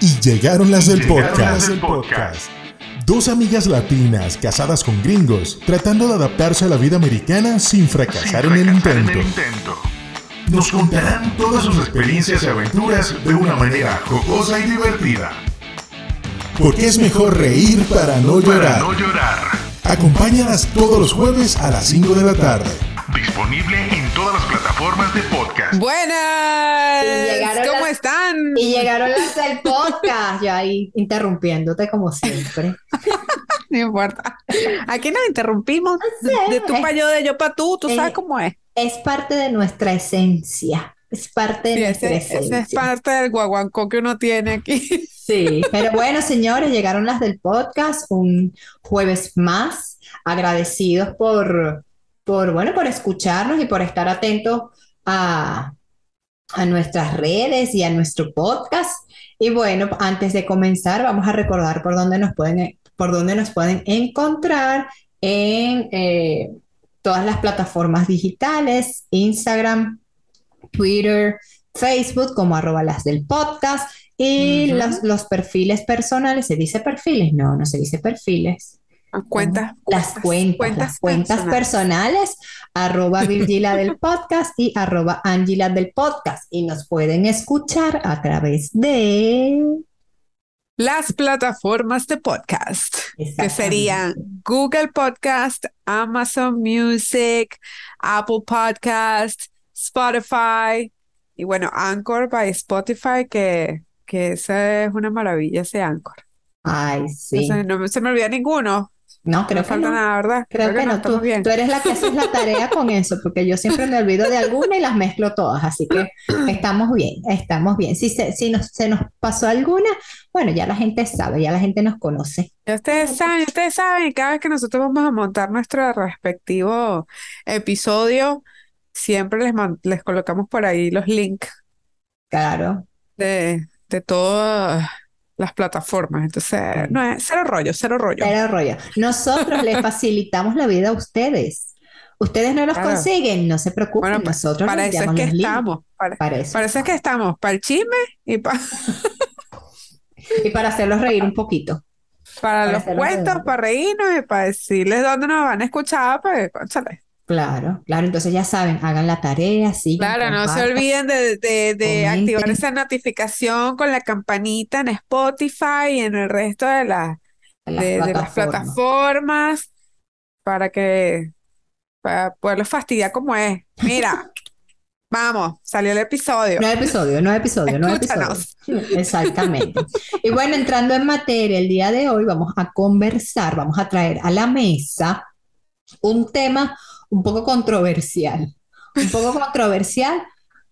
Y llegaron las del Llegaron podcast. las del podcast. Dos amigas latinas casadas con gringos, tratando de adaptarse a la vida americana sin fracasar, en, el en intento. el intento. Nos contarán todas sus experiencias y aventuras de una manera jocosa y divertida. Porque es mejor reír para no Para llorar. no llorar. Acompáñalas todos los jueves a las 5 de la tarde. Disponible en todas las plataformas de podcast. Buenas, ¿cómo las- están? Y llegaron las del podcast, yo ahí interrumpiéndote como siempre. No importa. Aquí nos interrumpimos de, de tú para yo, de yo para tú, tú sabes cómo es. Es parte de nuestra esencia, es parte de Sí, nuestra ese, ese es esencia. parte del guaguancó que uno tiene aquí. Sí, pero bueno, señores, llegaron las del podcast un jueves más, agradecidos por, por, bueno, por escucharnos y por estar atentos a, a nuestras redes y a nuestro podcast. Y bueno, antes de comenzar, vamos a recordar por dónde nos pueden, por dónde nos pueden encontrar en eh, todas las plataformas digitales, Instagram, Twitter, Facebook, como arroba las del podcast. Y los, los perfiles personales, ¿se dice perfiles? No, no se dice perfiles. Cuentas. Las cuentas, las cuentas personales, arroba Virgila del podcast y arroba Angela del podcast. Y nos pueden escuchar a través de... Las plataformas de podcast, que serían Google Podcast, Amazon Music, Apple Podcast, Spotify y bueno, Anchor by Spotify, que, que esa es una maravilla ese Anchor. Ay, No sí. se, no se me olvida ninguno. No, No creo que falta no. nada, ¿verdad? Creo que no, tú, bien. tú eres la que haces la tarea con eso, porque yo siempre me olvido de alguna y las mezclo todas, así que estamos bien, estamos bien. Si se, si nos, se nos pasó alguna, bueno, ya la gente sabe, ya la gente nos conoce. Ya ustedes saben, ustedes saben, cada vez que nosotros vamos a montar nuestro respectivo episodio, siempre les, man- les colocamos por ahí los links Claro, de, de todas las plataformas. Entonces, no es cero rollo, cero rollo. pero rollo. Nosotros les facilitamos la vida a ustedes. Ustedes no los Claro. consiguen, no se preocupen, Bueno, nosotros para les eso es que los estamos, para, Para eso. para eso es que estamos, para el chisme y pa- Y para hacerlos reír un poquito. para Para los cuentos, reír. para reírnos y para decirles dónde nos van a escuchar, pues, cónchale. Claro, claro, entonces ya saben, hagan la tarea, sigan, Claro, no se olviden de, de- de activar esa notificación con la campanita en Spotify y en el resto de, las de, de las plataformas. plataformas para que para poderlos fastidiar como es. Mira, vamos, salió el episodio. Nueve episodios, nueve episodios, nueve Escúchanos. episodios. Exactamente. Y bueno, entrando en materia, el día de hoy vamos a conversar, vamos a traer a la mesa un tema un poco controversial. Un poco controversial.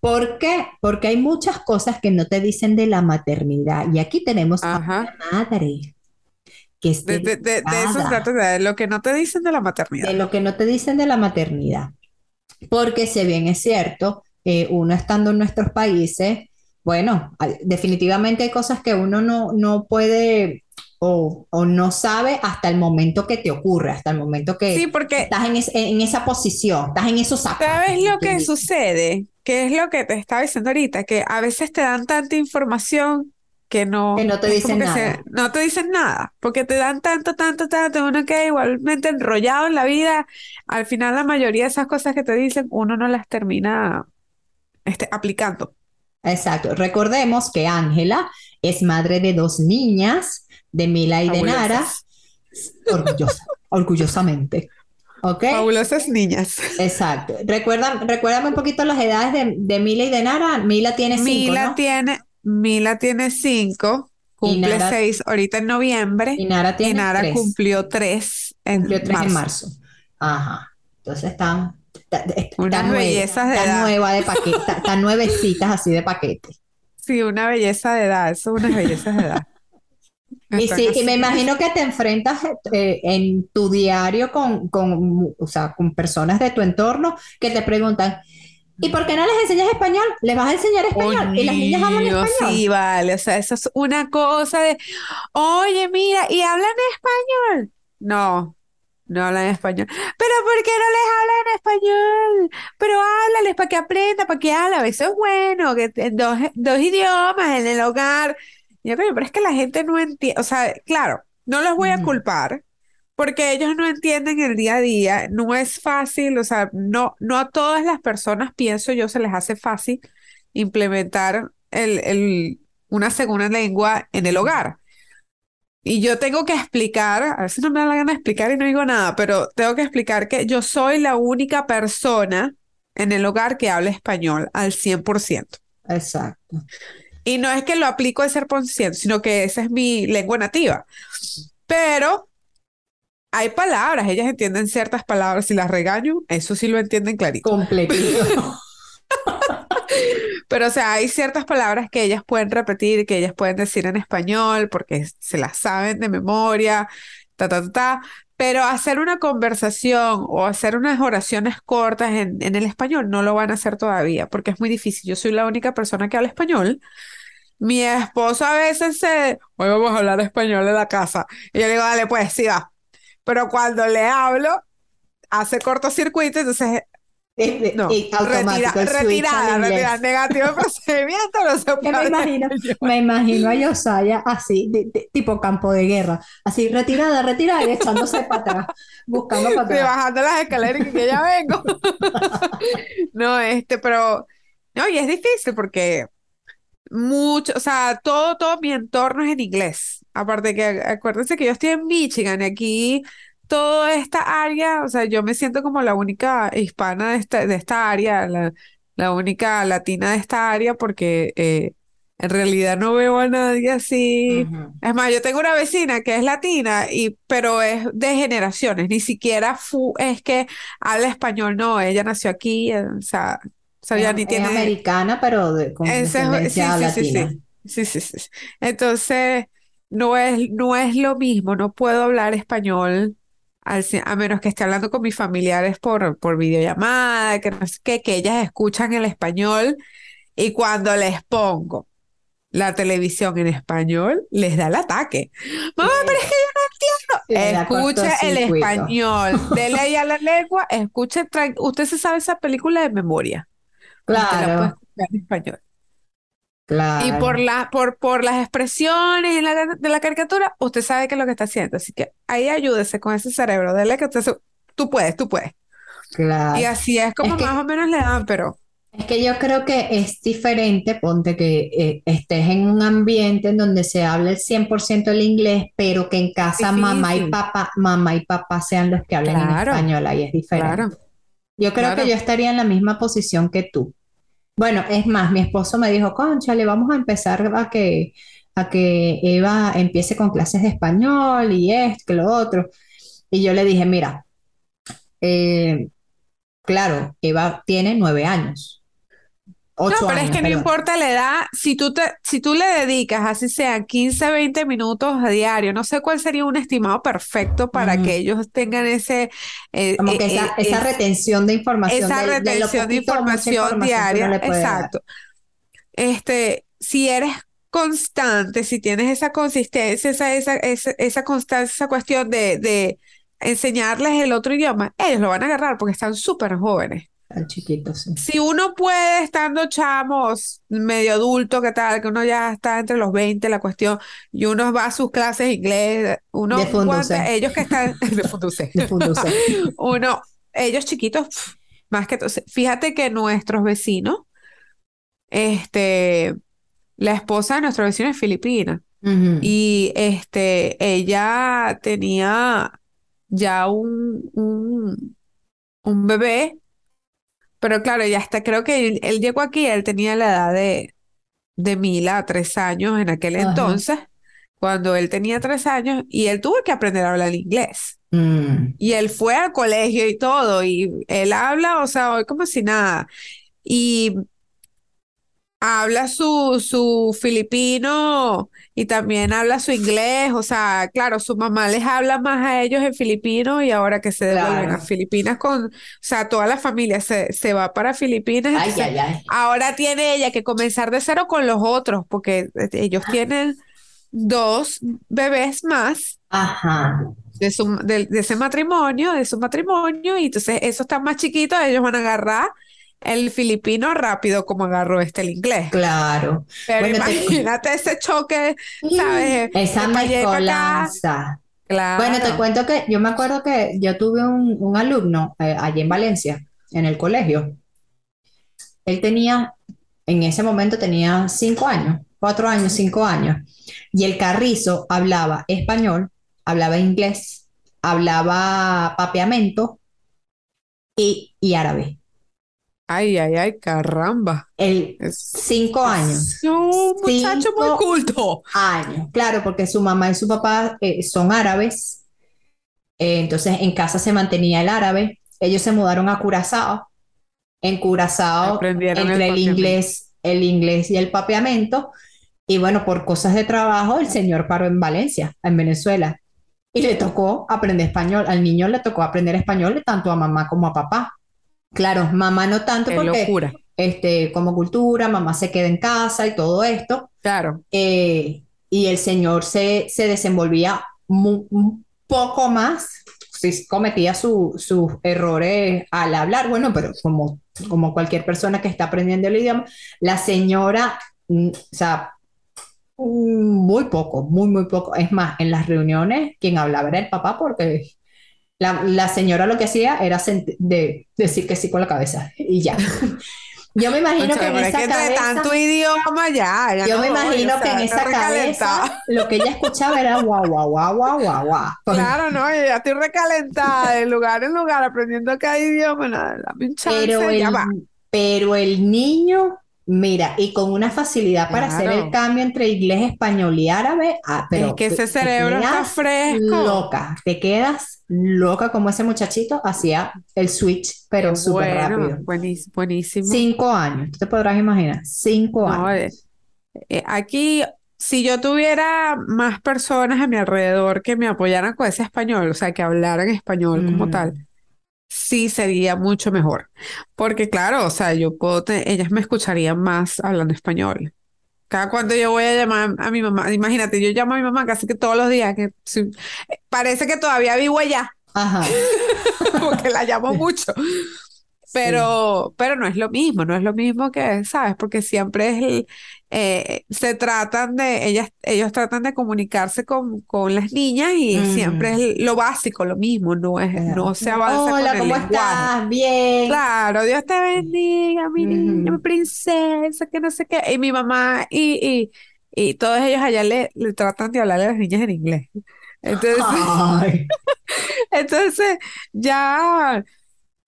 ¿Por qué? Porque hay muchas cosas que no te dicen de la maternidad. Y aquí tenemos a una madre que es De, de, de, de eso se delicada. trata, de lo que no te dicen de la maternidad. de lo que no te dicen de la maternidad. Porque si bien es cierto, eh, uno estando en nuestros países, bueno, hay- definitivamente hay cosas que uno no, no puede o, o no sabe hasta el momento que te ocurre, hasta el momento que Sí, porque estás en, es- en esa posición, estás en esos zapatos. ¿sabes lo que sucede? Que es lo que te estaba diciendo ahorita, que a veces te dan tanta información que no, Que no te dicen se- nada. no te dicen nada, porque te dan tanto, tanto, tanto, uno queda igualmente enrollado en la vida. Al final la mayoría de esas cosas que te dicen, uno no las termina este, aplicando. Exacto. Recordemos que Ángela es madre de dos niñas, de Mila y de Nara, orgullosa, orgullosamente. ¿Ok? Fabulosas niñas. Exacto. Recuerda, recuérdame un poquito las edades de, de Mila y de Nara. Mila tiene cinco, Mila ¿no? tiene, Mila tiene cinco, cumple Nara- seis ahorita en noviembre, Y Nara y tiene Nara tres. cumplió tres en Cumplió tres en marzo. Ajá. Entonces están, está, está Unas bellezas de edad. nueva de paquete, están nuevecitas así de paquete. Sí, una belleza de edad, eso es unas bellezas de edad. Y sí, y me imagino que te enfrentas eh, en tu diario con, con, o sea, con personas de tu entorno que te preguntan, ¿y por qué no les enseñas español? ¿Les vas a enseñar español? ¿Y las niñas hablan español? Sí, vale, o sea, eso es una cosa de, oye, mira, ¿y hablan español? No, no hablan español. ¿Pero por qué no les hablan español? Pero háblales para que aprenda, para que hablen. Eso es bueno, que dos, dos idiomas en el hogar. Yo, "Coño, pero es que la gente no entiende, o sea, claro, no los voy a culpar porque ellos no entienden el día a día, no es fácil, o sea, no, no a todas las personas, pienso yo, se les hace fácil implementar el, el- una segunda lengua en el hogar. Y yo tengo que explicar, a veces no me da la gana de explicar y no digo nada, pero tengo que explicar que yo soy la única persona en el hogar que habla español al 100%. Exacto. Y no es que lo aplico al ser por ciento, sino que esa es mi lengua nativa. Pero hay palabras, ellas entienden ciertas palabras, si las regaño, eso sí lo entienden clarito. Completito. Pero, o sea, hay ciertas palabras que ellas pueden repetir, que ellas pueden decir en español, porque se las saben de memoria, ta, ta, ta, ta. Pero hacer una conversación o hacer unas oraciones cortas en, en el español no lo van a hacer todavía, porque es muy difícil. Yo soy la única persona que habla español. Mi esposo a veces se, hoy vamos a hablar español en la casa. Y yo le digo, dale, pues sí va. Pero cuando le hablo, hace cortocircuito, entonces No, automático, retira- switch retirada, retirada, negativo de procedimiento, no se puede me imagino, me imagino a Yosaya así, de- de- tipo campo de guerra, así retirada, retirada y echándose para atrás, buscando para Sí, atrás. bajando las escaleras y que ya vengo. No, este, pero, no, y es difícil porque mucho, o sea, todo, todo mi entorno es en inglés. Aparte que, acuérdense que yo estoy en Michigan aquí toda esta área, o sea, yo me siento como la única hispana de esta, de esta área, la, la única latina de esta área porque eh, en realidad no veo a nadie así. Es más, yo tengo una vecina que es latina, y, pero es de generaciones, ni siquiera fu- es que habla español, no, ella nació aquí, eh, o sea, o sea, ya Es, ni es tiene... americana, pero de, con Ese es- sí, descendencia sí, sí, latina. sí, sí, sí, sí. Entonces, no es, no es lo mismo, no puedo hablar español a menos que esté hablando con mis familiares por, por videollamada, que no sé qué, que ellas escuchan el español y cuando les pongo la televisión en español, les da el ataque. Mamá, pero es que Sí, le da Escuche el español, dele ahí a la lengua, escuche, usted se sabe esa película de memoria, usted la puede Claro, escuchar en español. Y claro. por la, por, por las expresiones en la- de la caricatura, usted sabe qué es lo que está haciendo. Así que ahí ayúdese con ese cerebro, dele que usted, se- tú puedes, tú puedes. Claro. Y así es como Es que- más o menos le dan, pero Es que yo creo que es diferente, ponte que eh, estés en un ambiente en donde se habla el 100% el inglés, pero que en casa mamá y papá, mamá y papá sean los que hablen en Claro, español, ahí es diferente. claro. Yo creo que yo estaría en la misma posición que tú. Bueno, es más, mi esposo me dijo, concha, le vamos a empezar a que, a que Eva empiece con clases de español y esto, que lo otro. Y yo le dije, mira, eh, claro, Eva tiene nueve años, No, pero es que no perdón. importa la edad, si tú te, si tú le dedicas, así sea 15, 20 minutos a diario, no sé cuál sería un estimado perfecto para que ellos tengan ese, eh, Como eh, que esa, eh, esa retención de información, esa de, retención de información diaria, dar. exacto. Este, si eres constante, si tienes esa consistencia, esa, esa, esa, esa constancia, esa cuestión de, de enseñarles el otro idioma, ellos lo van a agarrar porque están súper jóvenes. Tan chiquito, sí. Si uno puede, estando chamos, medio adulto, ¿qué tal? Que uno ya está entre los 20, la cuestión, y uno va a sus clases de inglés, uno De ellos que están de Funduce. De Funduce. Uno, ellos chiquitos, más que todo. Fíjate que nuestros vecinos, este, la esposa de nuestro vecino es filipina y este, ella tenía ya un, un, un bebé, pero claro, ya hasta creo que él, él llegó aquí, él tenía la edad de, de Mila, tres años en aquel Ajá. entonces, cuando él tenía tres años, y él tuvo que aprender a hablar inglés. Mm. Y él fue al colegio y todo, y él habla, o sea, hoy como si nada. Y habla su, su filipino y también habla su inglés, o sea, claro, su mamá les habla más a ellos en filipino y ahora que se devuelven a. Filipinas con, o sea, toda la familia se, se va para Filipinas, Ay, entonces ay, ay. ahora tiene ella que comenzar de cero con los otros, porque eh, ellos tienen dos bebés más Ajá. de, su, de, de ese matrimonio, de su matrimonio, y entonces esos están más chiquitos, ellos van a agarrar el filipino rápido como agarró este el inglés. Claro. Pero Bueno, te- imagínate ese choque, ¿sabes? Esa mezcolanza. Claro. Bueno, te cuento que yo me acuerdo que yo tuve un, un alumno eh, allí en Valencia, en el colegio. Él tenía, en ese momento tenía cinco años, cuatro años, cinco años. Y el carrizo hablaba español, hablaba inglés, hablaba papeamento y, y árabe. Ay, ay, ay, caramba. El cinco años. un muchacho muy culto. años. Claro, porque su mamá y su papá eh, son árabes. Eh, entonces en casa se mantenía el árabe. Ellos se mudaron a Curazao. En Curazao, el entre el inglés, el inglés y el papeamento. Y bueno, por cosas de trabajo, el señor paró en Valencia, en Venezuela. Y le tocó aprender español. Al niño le tocó aprender español tanto a mamá como a papá. Claro, mamá no tanto Qué porque locura. este, como cultura, mamá se queda en casa y todo esto. Claro. Eh, y el señor se, se desenvolvía un poco más, sí cometía su- sus errores al hablar, bueno, pero como, como cualquier persona que está aprendiendo el idioma, la señora, mm, o sea, muy poco, muy, muy poco. Es más, en las reuniones quien hablaba era el papá porque la, la señora lo que hacía era de, decir que sí con la cabeza y ya. Yo me imagino que en esa que cabeza... tanto idioma ya, ya Yo no me voy, imagino o que sea, en esa cabeza lo que ella escuchaba era guau, guau, guau, guau, guau, guau. Claro, no, yo ya estoy recalentada de lugar en lugar aprendiendo cada idioma, nada, dame un chance, Pero ya el, va. pero el niño, mira, y con una facilidad para hacer el cambio entre inglés, español y árabe, ah, pero Es que ese cerebro está fresco. Loca, te quedas loca como ese muchachito hacía el switch, pero súper Bueno, rápido. buenísimo, buenísimo. Cinco años, tú te podrás imaginar, cinco No, años. eh, eh, aquí, si yo tuviera más personas a mi alrededor que me apoyaran con ese español, o sea, que hablaran español como Mm. tal, sí sería mucho mejor. Porque claro, o sea, yo puedo, te- ellas me escucharían más hablando español. Cada cuando yo voy a llamar a mi mamá, imagínate, yo llamo a mi mamá casi que todos los días, que sí, eh, parece que todavía vivo allá, Ajá. porque la llamo mucho. Pero, pero no es lo mismo, no es lo mismo que, ¿sabes? Porque siempre es el, eh, se tratan de, ellas, ellos tratan de comunicarse con, con las niñas y siempre es lo básico, lo mismo, no es, no se avanza con Hola, el ¿cómo lenguaje. estás? Bien. Claro, Dios te bendiga, mi niña, mi princesa, que no sé qué. Y mi mamá y, y, y todos ellos allá le, le tratan de hablarle a las niñas en inglés. Entonces, Ay. entonces ya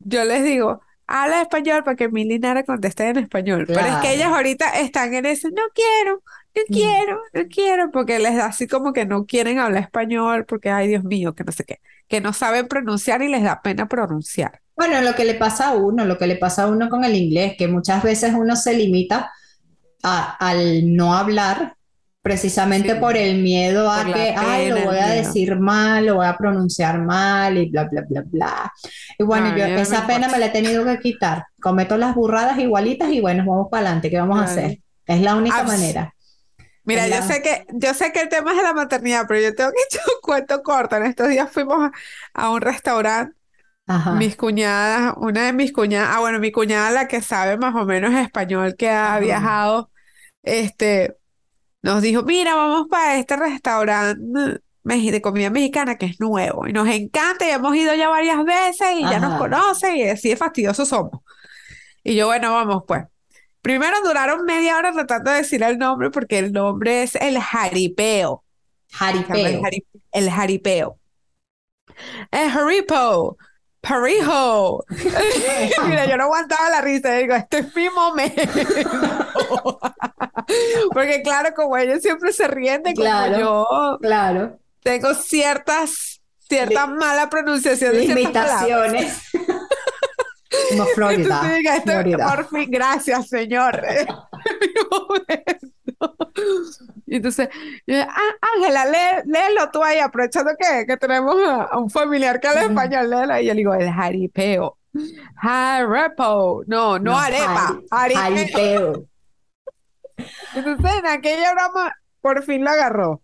yo les digo, habla español para que mi Nara conteste en español. Pero es que ellas ahorita están en ese, no quiero, no Mm. quiero, no quiero, porque les da así como que no quieren hablar español, porque, ay, Dios mío, que no sé qué, que no saben pronunciar y les da pena pronunciar. Bueno, lo que le pasa a uno, lo que le pasa a uno con el inglés, que muchas veces uno se limita a- al no hablar precisamente Sí. por el miedo a Por que, ay, lo voy a decir mal, lo voy a pronunciar mal y bla, bla, bla, bla. Y bueno, No, yo me esa pena importa. me la he tenido que quitar. Cometo las burradas igualitas y bueno, vamos para adelante, ¿qué vamos a hacer? Es la única Abs- manera. Mira, yo sé que, yo sé que el tema es de la maternidad, pero yo tengo que echar un cuento corto. En estos días fuimos a, a un restaurante, Ajá. mis cuñadas, una de mis cuñadas, ah, bueno, mi cuñada, la que sabe más o menos español, que ha Ajá. viajado, este, nos dijo, mira, vamos para este restaurante de comida mexicana que es nuevo y nos encanta y hemos ido ya varias veces y ya nos conocen y así de fastidiosos somos. Y yo, bueno, vamos pues. Primero duraron media hora tratando de decir el nombre porque el nombre es el jaripeo. Llama El, Jaripeo. jari- el jaripeo. El jaripo. Parijo. Mira, yo no aguantaba la risa. Digo, este es mi momento. Porque claro, como ellos siempre se ríen de como Claro. yo Claro. tengo ciertas, cierta Li- mala pronunciación de. Limitaciones. Como Florida. Entonces, diga, este- Florida. por fin, gracias, señor. Y entonces, yo, "Ah, Ángela, lee- léelo tú ahí, aprovechando que, que tenemos a, a un familiar que habla español, léelo. Y yo le digo, el jaripeo. Jarepo. No, no, No, arepa. jari- Jaripeo. Entonces, en aquella broma, por fin lo agarró.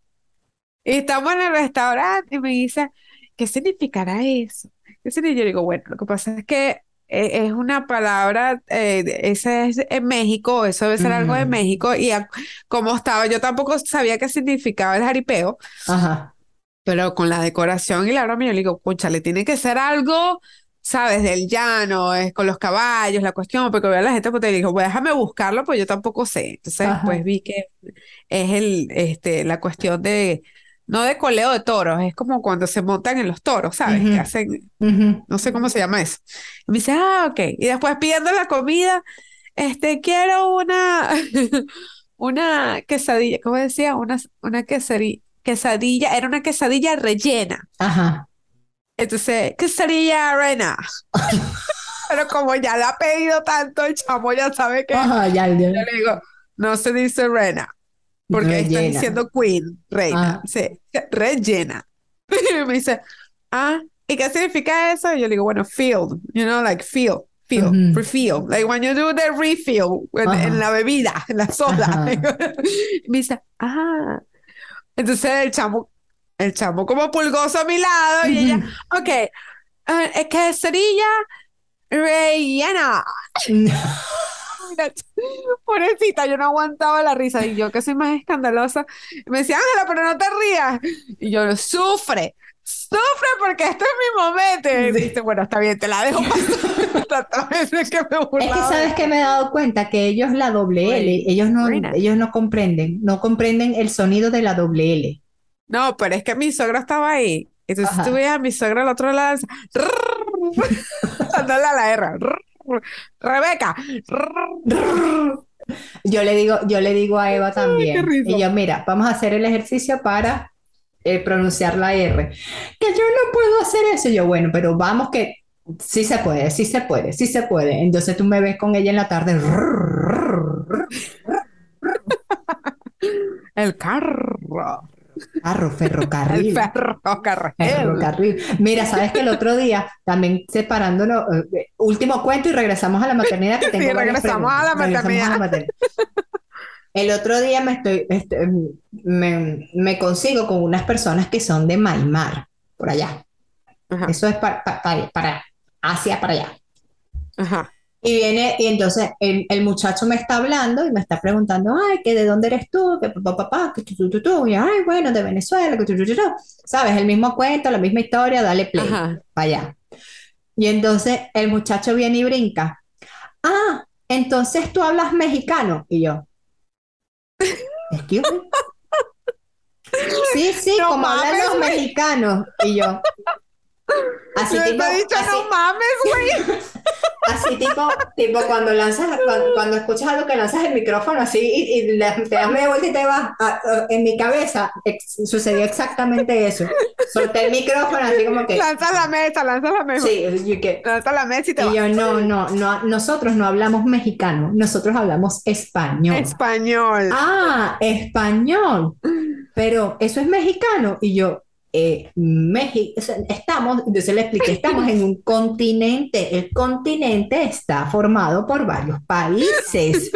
Y estamos en el restaurante y me dice, ¿qué significará eso? ¿Qué significa? Yo digo, bueno, lo que pasa es que es una palabra, eh, ese es en México, eso debe ser algo de. México, y a- como estaba, yo tampoco sabía qué significaba el jaripeo, Ajá. pero con la decoración y la broma, yo le digo, le tiene que ser algo, ¿sabes? Del llano, es con los caballos, la cuestión, porque veo a la gente, pues te digo, pues déjame buscarlo, pues yo tampoco sé. Entonces, Ajá. pues vi que es el, este, la cuestión de, no de coleo de toros, es como cuando se montan en los toros, ¿sabes? Que Ujú. hacen, Ujú. no sé cómo se llama eso. Y me dice, ah, ok. Y después pidiendo la comida, este, quiero una, una quesadilla, ¿cómo decía? Una, una quesadilla, quesadilla, era una quesadilla rellena. Ajá. Entonces, quesadilla rellena. Pero como ya la ha pedido tanto, el chamo ya sabe que Ajá, ya, ya. yo le digo, no se dice rena, porque está Rellena. diciendo queen, reina. Ah. Sí, rellena. Y me dice, ah, ¿y qué significa eso? Y yo le digo, bueno, field, you know, like feel, feel, Ujú. refill, like when you do the refill en, Ajá. en la bebida, en la soda. Me dice, ah. Entonces el chamo, el chamo como pulgoso a mi lado y ella, ok, es quesadilla rellena. Mira, pobrecita, yo no aguantaba la risa. Y yo, que soy más escandalosa, me decía, Ángela, pero no te rías. Y yo, sufre, sufre porque este es mi momento. Y dice, bueno, está bien, te la dejo pasar. Veces que me Es que sabes que me he dado cuenta que ellos la doble L, ellos no, ellos no comprenden, no comprenden el sonido de la doble L. No, pero es que mi suegro estaba ahí. Entonces tú veías a mi suegro al otro lado, dándole a la R. Rebeca. Yo le digo, yo le digo a Eva también. Y yo, mira, vamos a hacer el ejercicio para eh, pronunciar la R. Que yo no puedo hacer eso. Y yo, bueno, pero vamos que sí se puede, sí se puede, sí se puede. Entonces tú me ves con ella en la tarde. El carro. Carro, ferrocarril. Ferrocarril. Ferrocarril. Mira, sabes que el otro día, también separándonos, eh, último cuento y regresamos a la maternidad que tengo Sí, regresamos a la preguntas. Regresamos a la maternidad. El otro día me estoy, este, me, me consigo con unas personas que son de Maimar, por allá. Ajá, Eso es para, para, para Asia, para allá. ajá. Y viene, y entonces el, el muchacho me está hablando y me está preguntando, ay, que de dónde eres tú, que papá, papá, que tú, tú, tú, tú, y ay, bueno, de Venezuela, que tú, tú, tú. ¿Sabes? El mismo cuento, la misma historia, dale play, Ajá. para allá. Y entonces el muchacho viene y brinca, ah, entonces tú hablas mexicano, y yo, excuse me. Sí, sí, No como hablan mames, los güey. mexicanos, y yo, así tipo, he dicho, así- no mames, güey. Así tipo, tipo cuando lanzas, cuando, cuando escuchas algo que lanzas el micrófono así y, y te das media vuelta y te vas, a- a- en mi cabeza ex- sucedió exactamente eso. Solté el micrófono así como que, Lanza la mesa, lanza la mesa. sí, que- Lanza la mesa y te y vas. yo no, no, no, nosotros no hablamos mexicano, nosotros hablamos español. Español. Ah, español. Pero eso es mexicano. Y yo, eh, México, estamos, entonces le expliqué, estamos en un continente. El continente está formado por varios países.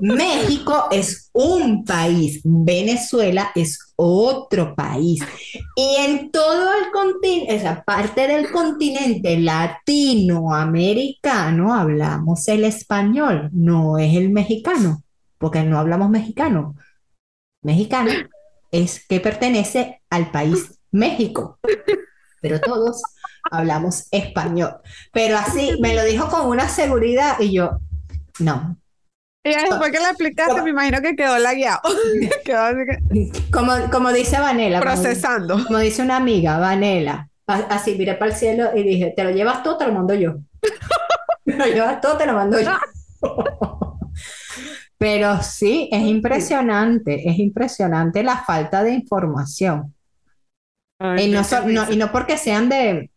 México es un país, Venezuela es otro país. Y en todo el continente, esa parte del continente latinoamericano, hablamos el español, no es el mexicano, porque no hablamos mexicano. Mexicano es que pertenece al país México, pero todos hablamos español. Pero así me lo dijo con una seguridad y yo, no. Y después que le explicaste, me imagino que quedó lagueado. quedó así que Como, como dice Vanela, procesando. Como dice una amiga, Vanela, así miré para el cielo y dije, ¿te lo llevas tú te lo mando yo? ¿Te lo llevas tú te lo mando yo? Pero sí, es impresionante, es impresionante la falta de información. Ay, Y no, so- no- risa. y no porque sean de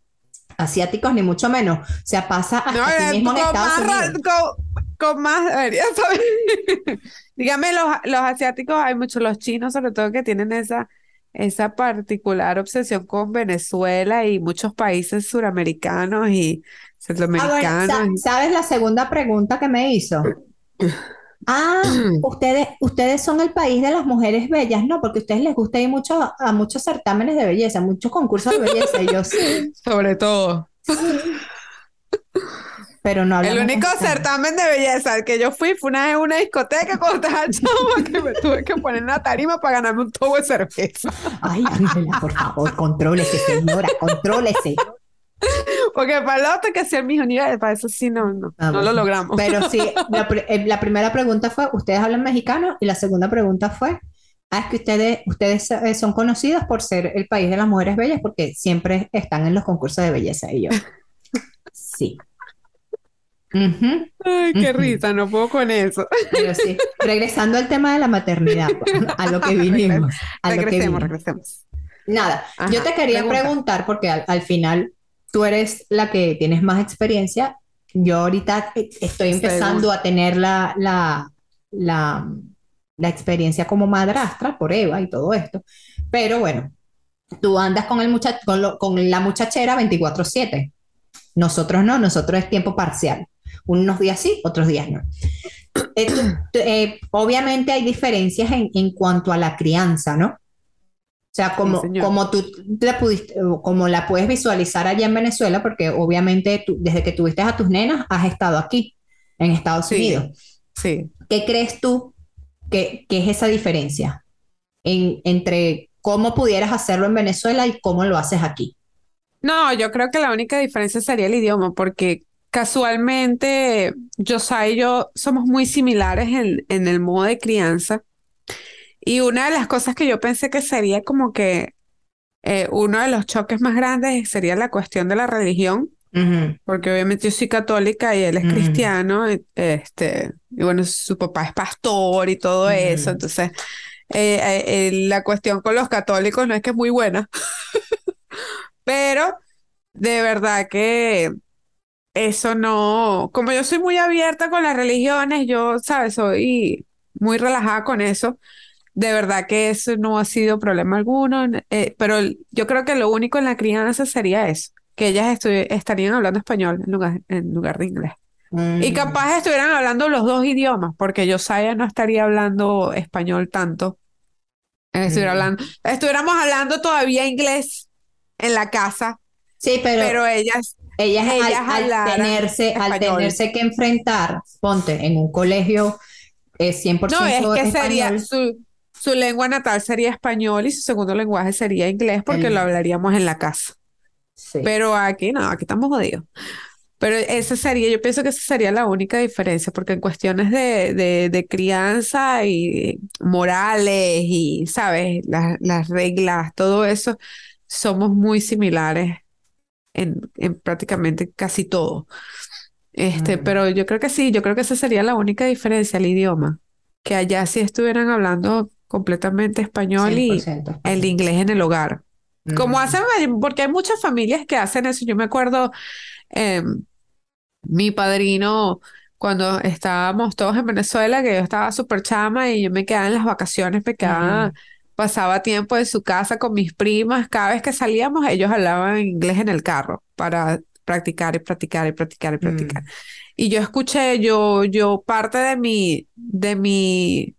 asiáticos, ni mucho menos. O sea, pasa hasta No, aquí eh, mismo en Estados más, Unidos. con, con más, debería saber. Dígame, los, los asiáticos, hay muchos, los chinos sobre todo, que tienen esa, esa particular obsesión con Venezuela y muchos países suramericanos y Ah, centroamericanos. sa- ¿sabes la segunda pregunta que me hizo? Ah, ustedes, ustedes son el país de las mujeres bellas, ¿no? Porque a ustedes les gusta ir mucho a muchos certámenes de belleza, muchos concursos de belleza. Y yo sí. Sobre todo. Pero no El único certamen de belleza al que yo fui fue una vez en una discoteca cuando estaba chama que me tuve que poner en la tarima para ganarme un tubo de cerveza. Ay, Ángela, por favor, contrólese, señora, contrólese. Porque para el otro que hacía el mijo, nivel, para eso sí no, no, Ah, no lo logramos. Pero sí, la, eh, la primera pregunta fue, ¿ustedes hablan mexicano? Y la segunda pregunta fue, ah, es que ustedes, ustedes eh, son conocidos por ser el país de las mujeres bellas porque siempre están en los concursos de belleza. Y yo, sí. Ujú, Ay, qué risa, no puedo con eso. Pero sí, regresando al tema de la maternidad, pues, a lo que vinimos, a lo que Regresemos, vinimos. regresemos. Nada, Ajá, yo te quería pregunta. preguntar porque al, al final tú eres la que tienes más experiencia. Yo ahorita eh, estoy empezando a tener la, la, la, la experiencia como madrastra por Eva y todo esto. Pero bueno, tú andas con, el mucha- con, lo- con la muchachera 24/7. Nosotros no, nosotros es tiempo parcial. Unos días sí, otros días no. Eh, eh, obviamente hay diferencias en, en cuanto a la crianza, ¿no? O sea, como, señor. como tú la pudiste, como la puedes visualizar allá en Venezuela, porque obviamente tú, desde que tuviste a tus nenas has estado aquí, en Estados Sí. Unidos. Sí. ¿Qué crees tú que, que es esa diferencia en- entre cómo pudieras hacerlo en Venezuela y cómo lo haces aquí? No, yo creo que la única diferencia sería el idioma, porque casualmente Josiah y yo somos muy similares en, en el modo de crianza. Y una de las cosas que yo pensé que sería como que eh, uno de los choques más grandes sería la cuestión de la religión, porque obviamente yo soy católica y él es Ujú. cristiano, y, este, y bueno, su papá es pastor y todo eso, entonces eh, eh, eh, la cuestión con los católicos no es que es muy buena, pero de verdad que eso no, como yo soy muy abierta con las religiones, yo, sabes, soy muy relajada con eso. De verdad que eso no ha sido problema alguno, eh, pero yo creo que lo único en la crianza sería eso, que ellas estarían hablando español en lugar, en lugar de inglés. Y ujú. capaz estuvieran hablando los dos idiomas, porque Josiah no estaría hablando español tanto. Eh, Estuviera Mm. hablando, estuviéramos hablando todavía inglés en la casa, Sí, pero, pero ellas, ellas, al- ellas al, tenerse, al tenerse que enfrentar, ponte en un colegio eh, 100% no, es que sería español, su, su lengua natal sería español y su segundo lenguaje sería inglés porque El- lo hablaríamos en la casa. sí. Pero aquí no, aquí estamos jodidos. Pero esa sería, yo pienso que esa sería la única diferencia, porque en cuestiones de, de, de crianza y morales y, ¿sabes? Las, las reglas, todo eso, somos muy similares en, en prácticamente casi todo. Este, Mm. pero yo creo que sí, yo creo que esa sería la única diferencia, el idioma, que allá sí estuvieran hablando completamente español y 100% el inglés en el hogar. Como Ujú. hacen, porque hay muchas familias que hacen eso. Yo me acuerdo, em, mi padrino, cuando estábamos todos en Venezuela, que yo estaba súper chama y yo me quedaba en las vacaciones, me quedaba, Ujú. pasaba tiempo en su casa con mis primas. Cada vez que salíamos, ellos hablaban inglés en el carro para practicar y practicar y practicar y practicar. Y yo escuché, yo, yo, parte de mi, de mi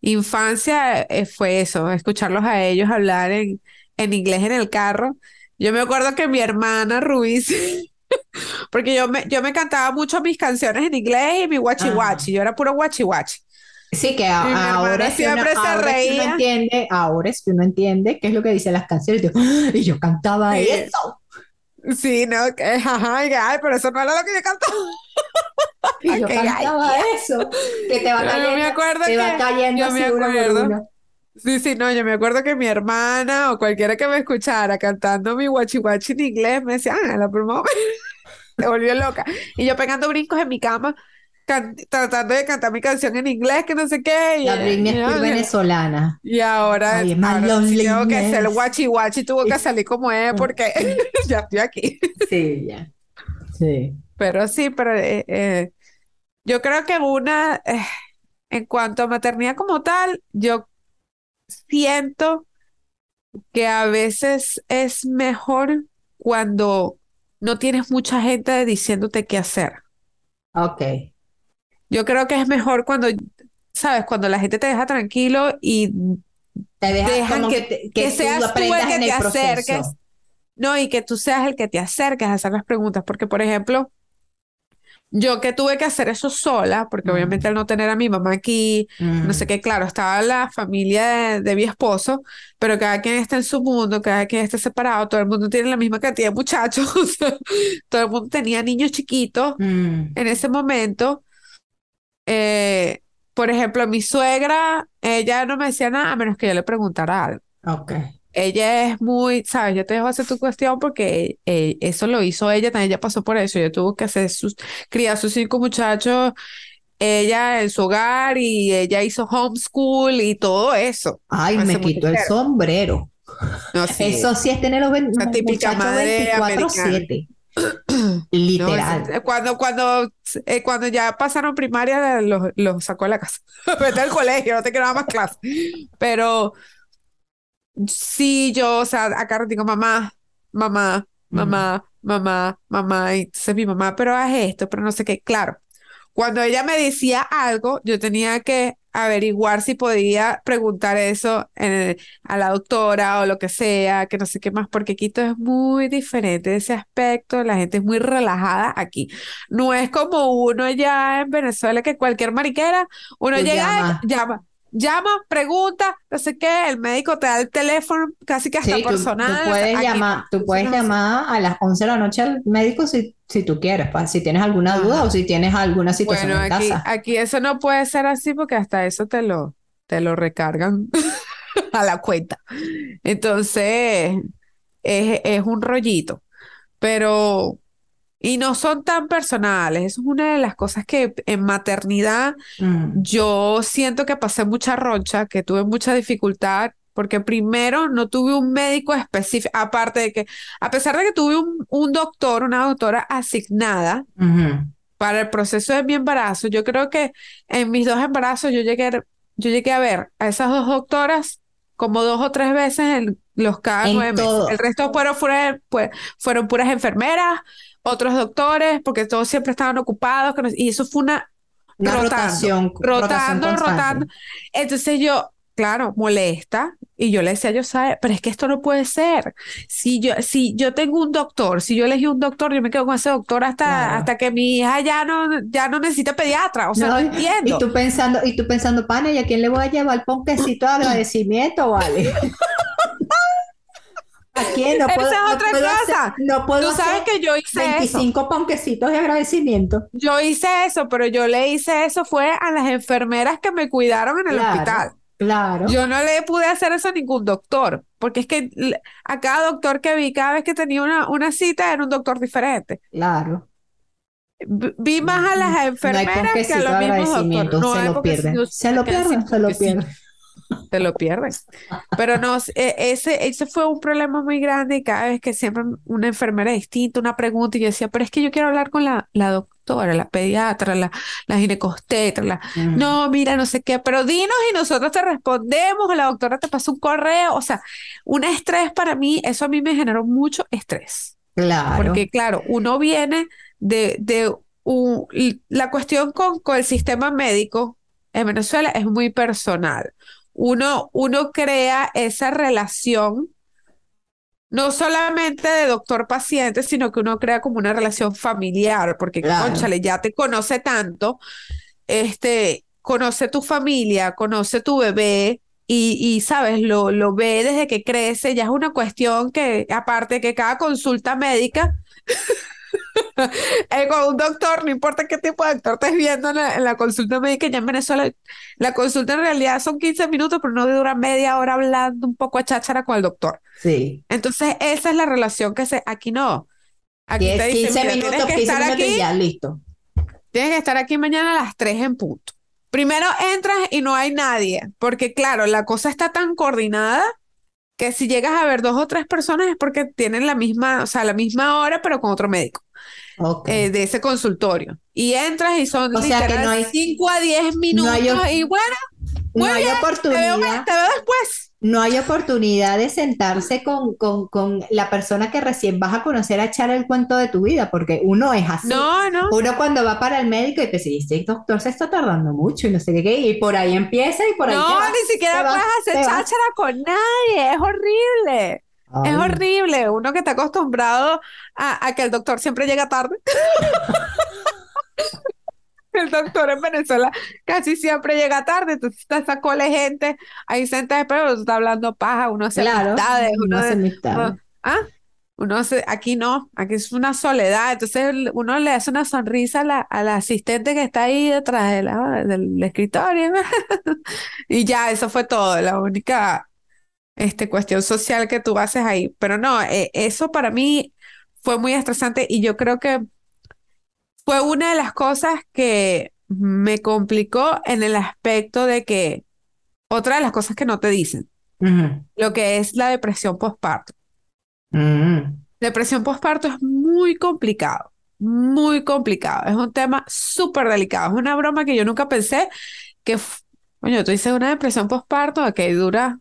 infancia eh, fue eso, escucharlos a ellos hablar en, en inglés en el carro. Yo me acuerdo que mi hermana Ruiz, porque yo me, yo me cantaba mucho mis canciones en inglés y mi guachi guachi, yo era puro guachi guachi. Sí, que a- mi ahora es que uno, ahora es que uno entiende, ahora es que uno entiende qué es lo que dicen las canciones. Y yo, ¡Ah! y yo cantaba Sí. eso. Sí, no, que, ajá, que, ay, pero eso no era lo que yo cantaba. Y yo Ok, cantaba ay, eso. Que te va Yo me cayendo, acuerdo te va que- cayendo yo me así uno por acuerdo. Sí, sí, no, yo me acuerdo que mi hermana o cualquiera que me escuchara cantando mi guachi guachi en inglés me decía, ah, la prima se volvió loca. Y yo pegando brincos en mi cama, tratando de cantar mi canción en inglés, que no sé qué. Y, La Britney venezolana. y ahora, Ay, ahora sí tengo que ser loneliness. guachi guachi, tuvo que salir como es porque ya estoy aquí. Sí, ya. Sí. Pero sí, pero eh, eh, yo creo que una, eh, en cuanto a maternidad como tal, yo siento que a veces es mejor cuando no tienes mucha gente diciéndote qué hacer. Ok. Yo creo que es mejor cuando, ¿sabes? Cuando la gente te deja tranquilo y Te deja Dejan que- que, te- que tú seas tú el que te proceso. acerques. No, y que tú seas el que te acerques a hacer las preguntas, porque por ejemplo, yo que tuve que hacer eso sola, porque obviamente al no tener a mi mamá aquí, no sé Mm. qué, claro, estaba la familia de, de mi esposo, pero cada quien está en su mundo, cada quien está separado, todo el mundo tiene la misma cantidad de muchachos, todo el mundo tenía niños chiquitos Mm. en ese momento. Eh, por ejemplo, mi suegra, ella no me decía nada a menos que yo le preguntara algo. Ok. Ella es muy, sabes, yo te dejo hacer tu cuestión porque eh, eso lo hizo ella, también ella pasó por eso, ella tuvo que hacer sus, criar sus cinco muchachos, ella en su hogar y ella hizo homeschool y todo eso. Ay, me quito el sombrero. No, sí, Eso sí es tener los ven- Esa típica muchachos madre 24/7. Literal. cuando, cuando, eh, cuando ya pasaron primaria, los, los sacó de la casa. Vete al colegio, no te dar más clases. Pero sí, yo, o sea, acá digo, mamá, mamá, mamá, mamá, mamá. Y entonces mi mamá, pero haz esto, pero no sé qué. Claro, cuando ella me decía algo, yo tenía que averiguar si podía preguntar eso en el- a la doctora o lo que sea, que no sé qué más, porque Quito es muy diferente de ese aspecto, la gente es muy relajada aquí. No es como uno allá en Venezuela que cualquier mariquera, uno llega, llamas. llama, llama, pregunta, no sé qué, el médico te da el teléfono casi que hasta Sí, tú, tú personal. puedes aquí llamar, tú puedes no llamar a las 11 de la noche al médico si, si tú quieres, pa- si tienes alguna duda Ajá. o si tienes alguna situación Bueno, en aquí, casa. aquí eso no puede ser así porque hasta eso te lo, te lo recargan a la cuenta. Entonces, es, es un rollito. Pero, y no son tan personales. Eso es una de las cosas que en maternidad Mm, yo siento que pasé mucha rocha, que tuve mucha dificultad, porque primero no tuve un médico específico, aparte de que, a pesar de que tuve un, un doctor, una doctora asignada, para el proceso de mi embarazo, yo creo que en mis dos embarazos yo llegué, yo llegué a ver a esas dos doctoras como dos o tres veces en los cada En nueve meses. todo. El resto fueron, fueron, fueron puras enfermeras, otros doctores, porque todos siempre estaban ocupados, que no- y eso fue una Una rotando, rotación, rotando, rotando. Entonces yo, claro, molesta, y yo le decía, yo sabe, pero es que esto no puede ser. Si yo, si yo tengo un doctor, si yo elegí un doctor, yo me quedo con ese doctor hasta, Claro. hasta que mi hija ya no, ya no necesita pediatra. O sea, no, No, y entiendo. tú pensando, y tú pensando, pana, ¿y a quién le voy a llevar el ponquecito de agradecimiento, vale? ¿A quién? No Esa puedo, es no otra hacer- cosa. no puedo Tú sabes hacer que yo hice eso. 25 ponquecitos de agradecimiento. Yo hice eso, pero yo le hice eso fue a las enfermeras que me cuidaron en el Claro. hospital. Claro. Yo no le pude hacer eso a ningún doctor, porque es que a cada doctor que vi, cada vez que tenía una, una cita, era un doctor diferente. Claro. Vi más a las No hay enfermeras que a los mismos doctores. No se lo pierden. Se lo pierden, se lo pierden. Te lo pierdes. Pero no, e- ese, ese fue un problema muy grande y cada vez que siempre una enfermera distinta, una pregunta, y yo decía, pero es que yo quiero hablar con la, la doctora, la pediatra, la, la ginecobstetra, la... Mm. No, mira, no sé qué, pero dinos y nosotros te respondemos, o la doctora te pasa un correo, o sea, un estrés para mí, eso a mí me generó mucho estrés. Claro. Porque, claro, uno viene de, de un- la cuestión con, con el sistema médico en Venezuela es muy personal. Uno, uno crea esa relación, no solamente de doctor-paciente, sino que uno crea como una relación familiar, porque, Claro. cónchale, ya te conoce tanto, este, conoce tu familia, conoce tu bebé. Y, y, sabes, lo, lo ve desde que crece, ya es una cuestión que, aparte que cada consulta médica, eh, con un doctor, no importa qué tipo de doctor estés viendo en la, en la consulta médica, ya en Venezuela, la consulta en realidad son 15 minutos, pero no dura media hora hablando un poco a cháchara con el doctor. Sí. Entonces, esa es la relación que se, aquí no. Aquí 10, te dicen, 15 "Mira, minutos, tienes que 15 estar minutos aquí, ya, listo. tienes que estar aquí mañana a las 3 en punto. Primero entras y no hay nadie, porque claro, la cosa está tan coordinada que si llegas a ver dos o tres personas es porque tienen la misma, o sea, la misma hora, pero con otro médico eh, de ese consultorio. Y entras y son O sea que no hay- 5 a 10 minutos hay y bueno, no hay bien, te veo, oportunidad, te veo después. No hay oportunidad de sentarse con, con, con la persona que recién vas a conocer a echar el cuento de tu vida, porque uno es así. No, no. Uno cuando va para el médico y te dice, este doctor se está tardando mucho y no sé qué, y por ahí empieza y por ahí te No, vas, ni siquiera te vas, puedes hacer cháchara con nadie, es horrible. Es horrible, uno que está acostumbrado a, a que el doctor siempre llega tarde. El doctor en Venezuela casi siempre llega tarde, entonces está esa cola de gente ahí sentada, pero está hablando paja, uno hace Claro, amistades, uno uno, hace de- amistades. uno- ¿ah? Uno hace- aquí no, aquí es una soledad, entonces uno le hace una sonrisa a la, a la asistente que está ahí detrás de la- del escritorio y ya, eso fue todo, la única este, cuestión social que tú haces ahí. Pero no, eh, eso para mí fue muy estresante y yo creo que fue una de las cosas que me complicó en el aspecto de que otra de las cosas que no te dicen, lo que es la depresión postparto. Mm. Depresión postparto es muy complicado, muy complicado. Es un tema súper delicado. Es una broma que yo nunca pensé que, coño, tú dices una depresión postparto que dura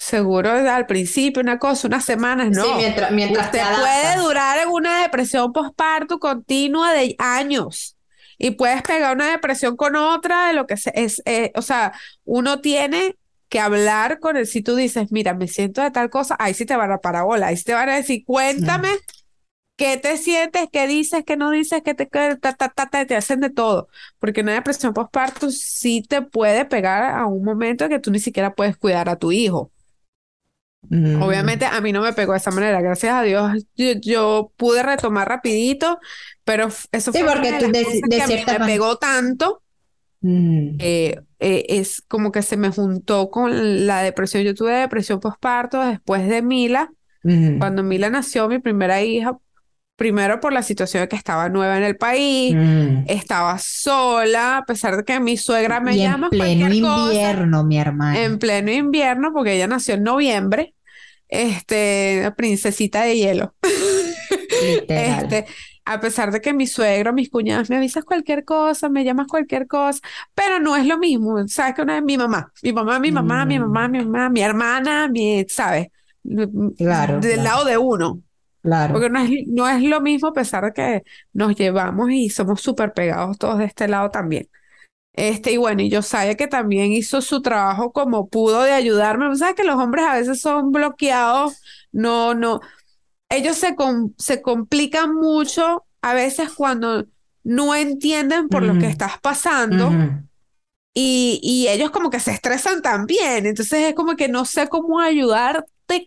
seguro al principio una cosa, unas semanas, no. Sí, mientras, mientras te Usted puede adaptas. durar en una depresión postparto continua de años y puedes pegar una depresión con otra de lo que se- es, eh, o sea, uno tiene que hablar con él. Si tú dices, mira, me siento de tal cosa, ahí sí te van a parabola, ahí sí te van a decir, cuéntame qué te sientes, qué dices, qué no dices, qué te, qué ta, ta, ta, ta, te hacen de todo. Porque una depresión postparto sí te puede pegar a un momento en que tú ni siquiera puedes cuidar a tu hijo. Mm. Obviamente a mí no me pegó de esa manera, gracias a Dios yo, yo pude retomar rapidito, pero eso Sí, fue porque tú de de- que a mí me pegó tanto, Mm. eh, eh, es como que se me juntó con la depresión. Yo tuve depresión postparto después de Mila, Mm. cuando Mila nació, mi primera hija, primero por la situación de que estaba nueva en el país, Mm. estaba sola, a pesar de que mi suegra me Y en llama pleno cualquier cosa. invierno, mi hermana. En pleno invierno, porque ella nació en noviembre, este, princesita de hielo. Literal. Este, a pesar de que mi suegro, mis cuñadas me avisas cualquier cosa, me llamas cualquier cosa, pero no es lo mismo. Sabes que una vez mi mamá, mi mamá, mi mamá, mi mamá, mi mamá, mi hermana, mi, ¿sabes? Claro, Del claro. lado de uno. Claro. Porque no es, no es lo mismo a pesar de que nos llevamos y somos súper pegados todos de este lado también. Este, y bueno, y Josiah que también hizo su trabajo como pudo de ayudarme. ¿Sabes que los hombres a veces son bloqueados? No, no. Ellos se, com- se complican mucho a veces cuando no entienden por lo que estás pasando Ujú. y, y ellos como que se estresan también. Entonces es como que no sé cómo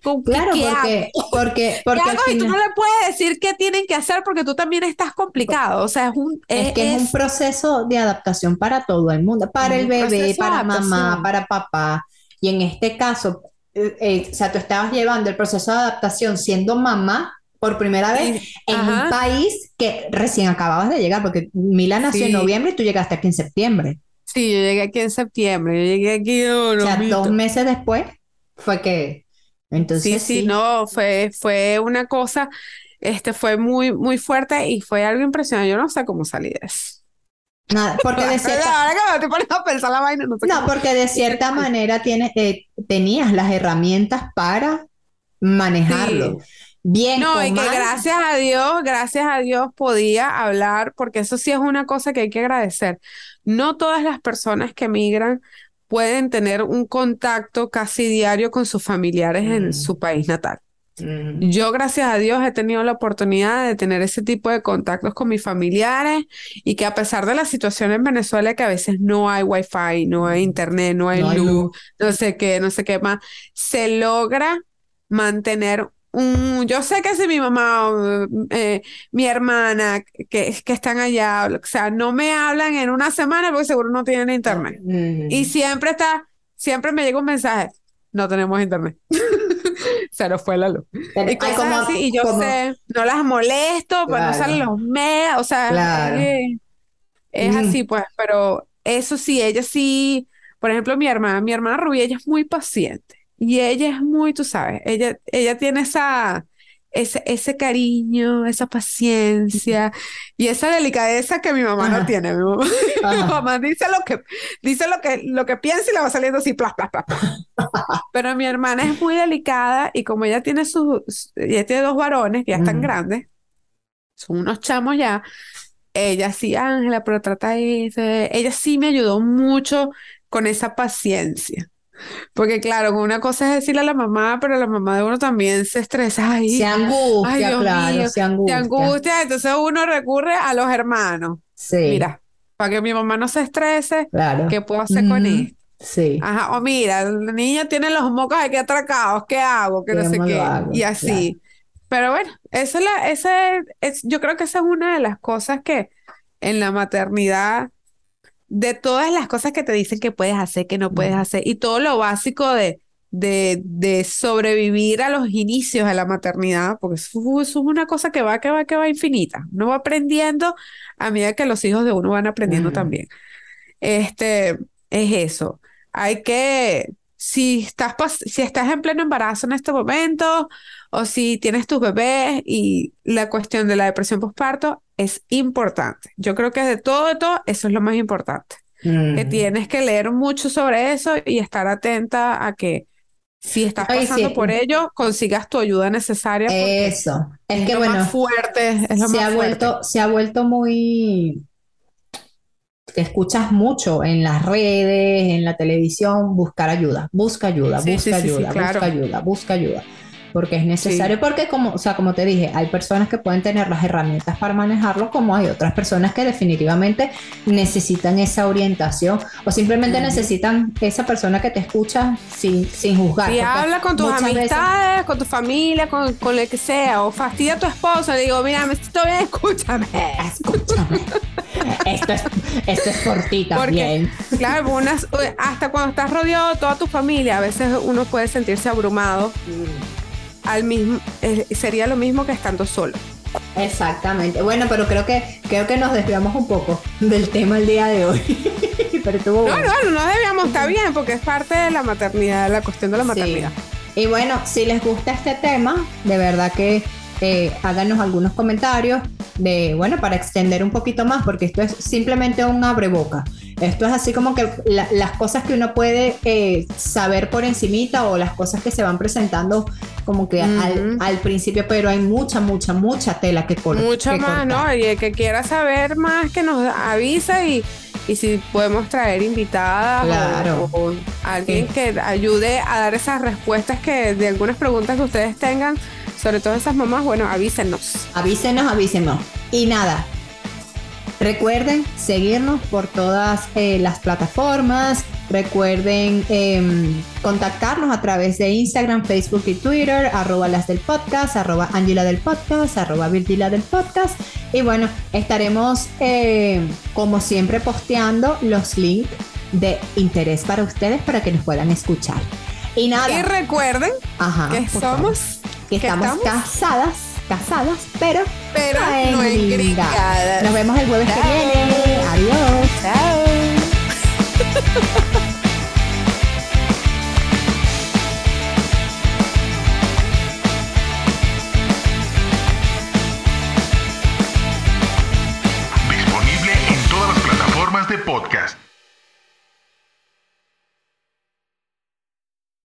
con qué, Claro, qué hago. porque, porque, ¿Qué porque al hago? Y tú no le puedes decir qué tienen que hacer porque tú también estás complicado. O sea, es un, Es que es un es- proceso de adaptación para todo el mundo, para el bebé, para mamá, para papá. Y en este caso, eh, eh, o sea, tú estabas llevando el proceso de adaptación siendo mamá por primera vez y- en ajá. un país que recién acababas de llegar, porque Mila nació en Sí. noviembre y tú llegaste aquí en septiembre. Sí, yo llegué aquí en septiembre. Yo llegué aquí. oh, O sea, dos meses después fue que. Entonces, Sí, sí, no, fue, fue una cosa, este, fue muy, muy fuerte y fue algo impresionante. Yo no sé cómo salí de eso. nada, porque de cierta, Ahora que me a pensar la vaina, no sé No, porque de cierta manera tienes, eh, tenías las herramientas para manejarlo. Bien No, y que mal. gracias a Dios, gracias a Dios podía hablar, porque eso sí es una cosa que hay que agradecer. No todas las personas que migran pueden tener un contacto casi diario con sus familiares en su país natal. Mm, Yo, gracias a Dios, he tenido la oportunidad de tener ese tipo de contactos con mis familiares y que a pesar de la situación en Venezuela, que a veces no hay wifi, no hay internet, no hay No hay luz, luz. no sé qué, no sé qué más, se logra mantener un... Yo sé que si mi mamá o eh, mi hermana que, que están allá, o sea, no me hablan en una semana porque seguro no tienen internet. mm. Y siempre está, siempre me llega un mensaje, no tenemos internet. Se nos fue la luz. Pero Y cosas como- así, y yo como- sé, no las molesto, pues no salen los medios, o sea, Claro. es Mm. así, pues, pero eso sí, ella sí, por ejemplo, mi hermana, mi hermana Rubia, ella es muy paciente y ella es muy, tú sabes, ella, ella tiene esa, ese, ese cariño, esa paciencia y esa delicadeza que mi mamá no tiene. Mi mamá, mi mamá dice lo que, dice lo que, lo que piensa y le va saliendo así, plas, plas, plas. Pero mi hermana es muy delicada y como ella tiene sus, ella tiene dos varones que ya están grandes, son unos chamos ya, ella sí, Ángela, pero trata eso. Ella sí me ayudó mucho con esa paciencia. Porque claro, una cosa es decirle a la mamá, pero la mamá de uno también se estresa. Ay, Se angustia, ay, Dios claro, mío, se angustia. angustia. Entonces uno recurre a los hermanos. Sí, Mira, para que mi mamá no se estrese, claro. ¿qué puedo hacer con Ujú, esto? Sí, Ajá, o mira, la niña tiene los mocos aquí atracados, ¿qué hago? Que no sé ¿Cómo lo qué. hago? Y así. Pero bueno, esa es la, esa es, yo creo que esa es una de las cosas que en la maternidad, de todas las cosas que te dicen que puedes hacer, que no puedes hacer, y todo lo básico de, de, de sobrevivir a los inicios de la maternidad, porque eso, eso es una cosa que va, que va, que va infinita. Uno va aprendiendo a medida que los hijos de uno van aprendiendo también. Este, es eso. Hay que, si estás, pas- si estás en pleno embarazo en este momento, o si tienes tus bebés y la cuestión de la depresión postparto es importante. Yo creo que de todo, de todo, eso es lo más importante. Que tienes que leer mucho sobre eso y estar atenta a que si estás Ay, pasando sí. por ello, consigas tu ayuda necesaria Eso. Es es que lo bueno, más fuerte, es lo se más ha fuerte. vuelto, se ha vuelto muy, te escuchas mucho en las redes, en la televisión, buscar ayuda, busca ayuda, Sí, busca sí, sí, sí, ayuda, claro. busca ayuda, busca ayuda. Porque es necesario, porque como, o sea, como te dije, hay personas que pueden tener las herramientas para manejarlo, como hay otras personas que definitivamente necesitan esa orientación o simplemente necesitan esa persona que te escucha sin, sin juzgar. Y habla con tus veces- amistades, con tu familia, con, con el que sea, o fastidia a tu esposo, le digo, mira, me siento bien, escúchame. Escúchame. Esto es, esto es por ti también. Claro, unas, hasta cuando estás rodeado de toda tu familia, a veces uno puede sentirse abrumado. Al mismo, eh, sería lo mismo que estando solo. Exactamente. Bueno, pero creo que creo que nos desviamos un poco del tema el día de hoy. pero No, bueno. no, no debíamos estar bien, porque es parte de la maternidad, la cuestión de la Sí. maternidad. Y bueno, si les gusta este tema, de verdad que eh, háganos algunos comentarios de, bueno, para extender un poquito más, porque esto es simplemente un abreboca. Esto es así como que la- las cosas que uno puede eh, saber por encimita o las cosas que se van presentando como que al, al principio, pero hay mucha, mucha, mucha tela que, cor- Mucho que más, cortar. ¿no? Y el que quiera saber más, que nos avisa y, y si podemos traer invitadas Claro. o, alguien que ayude a dar esas respuestas que de algunas preguntas que ustedes tengan, sobre todo esas mamás, bueno, avísenos. Avísenos, avísenos. Y nada, recuerden seguirnos por todas eh, las plataformas. Recuerden em, contactarnos a través de Instagram, Facebook y Twitter, arroba las del podcast, arroba Angela del podcast, arroba Virgila del podcast. Y bueno, estaremos eh, como siempre posteando los links de interés para ustedes para que nos puedan escuchar. Y nada, Y recuerden ajá, que somos, que que estamos, estamos- casadas, casadas, pero pero no no engringadas. Nos vemos el jueves que viene. Adiós. Chao. Disponible en todas las plataformas de podcast.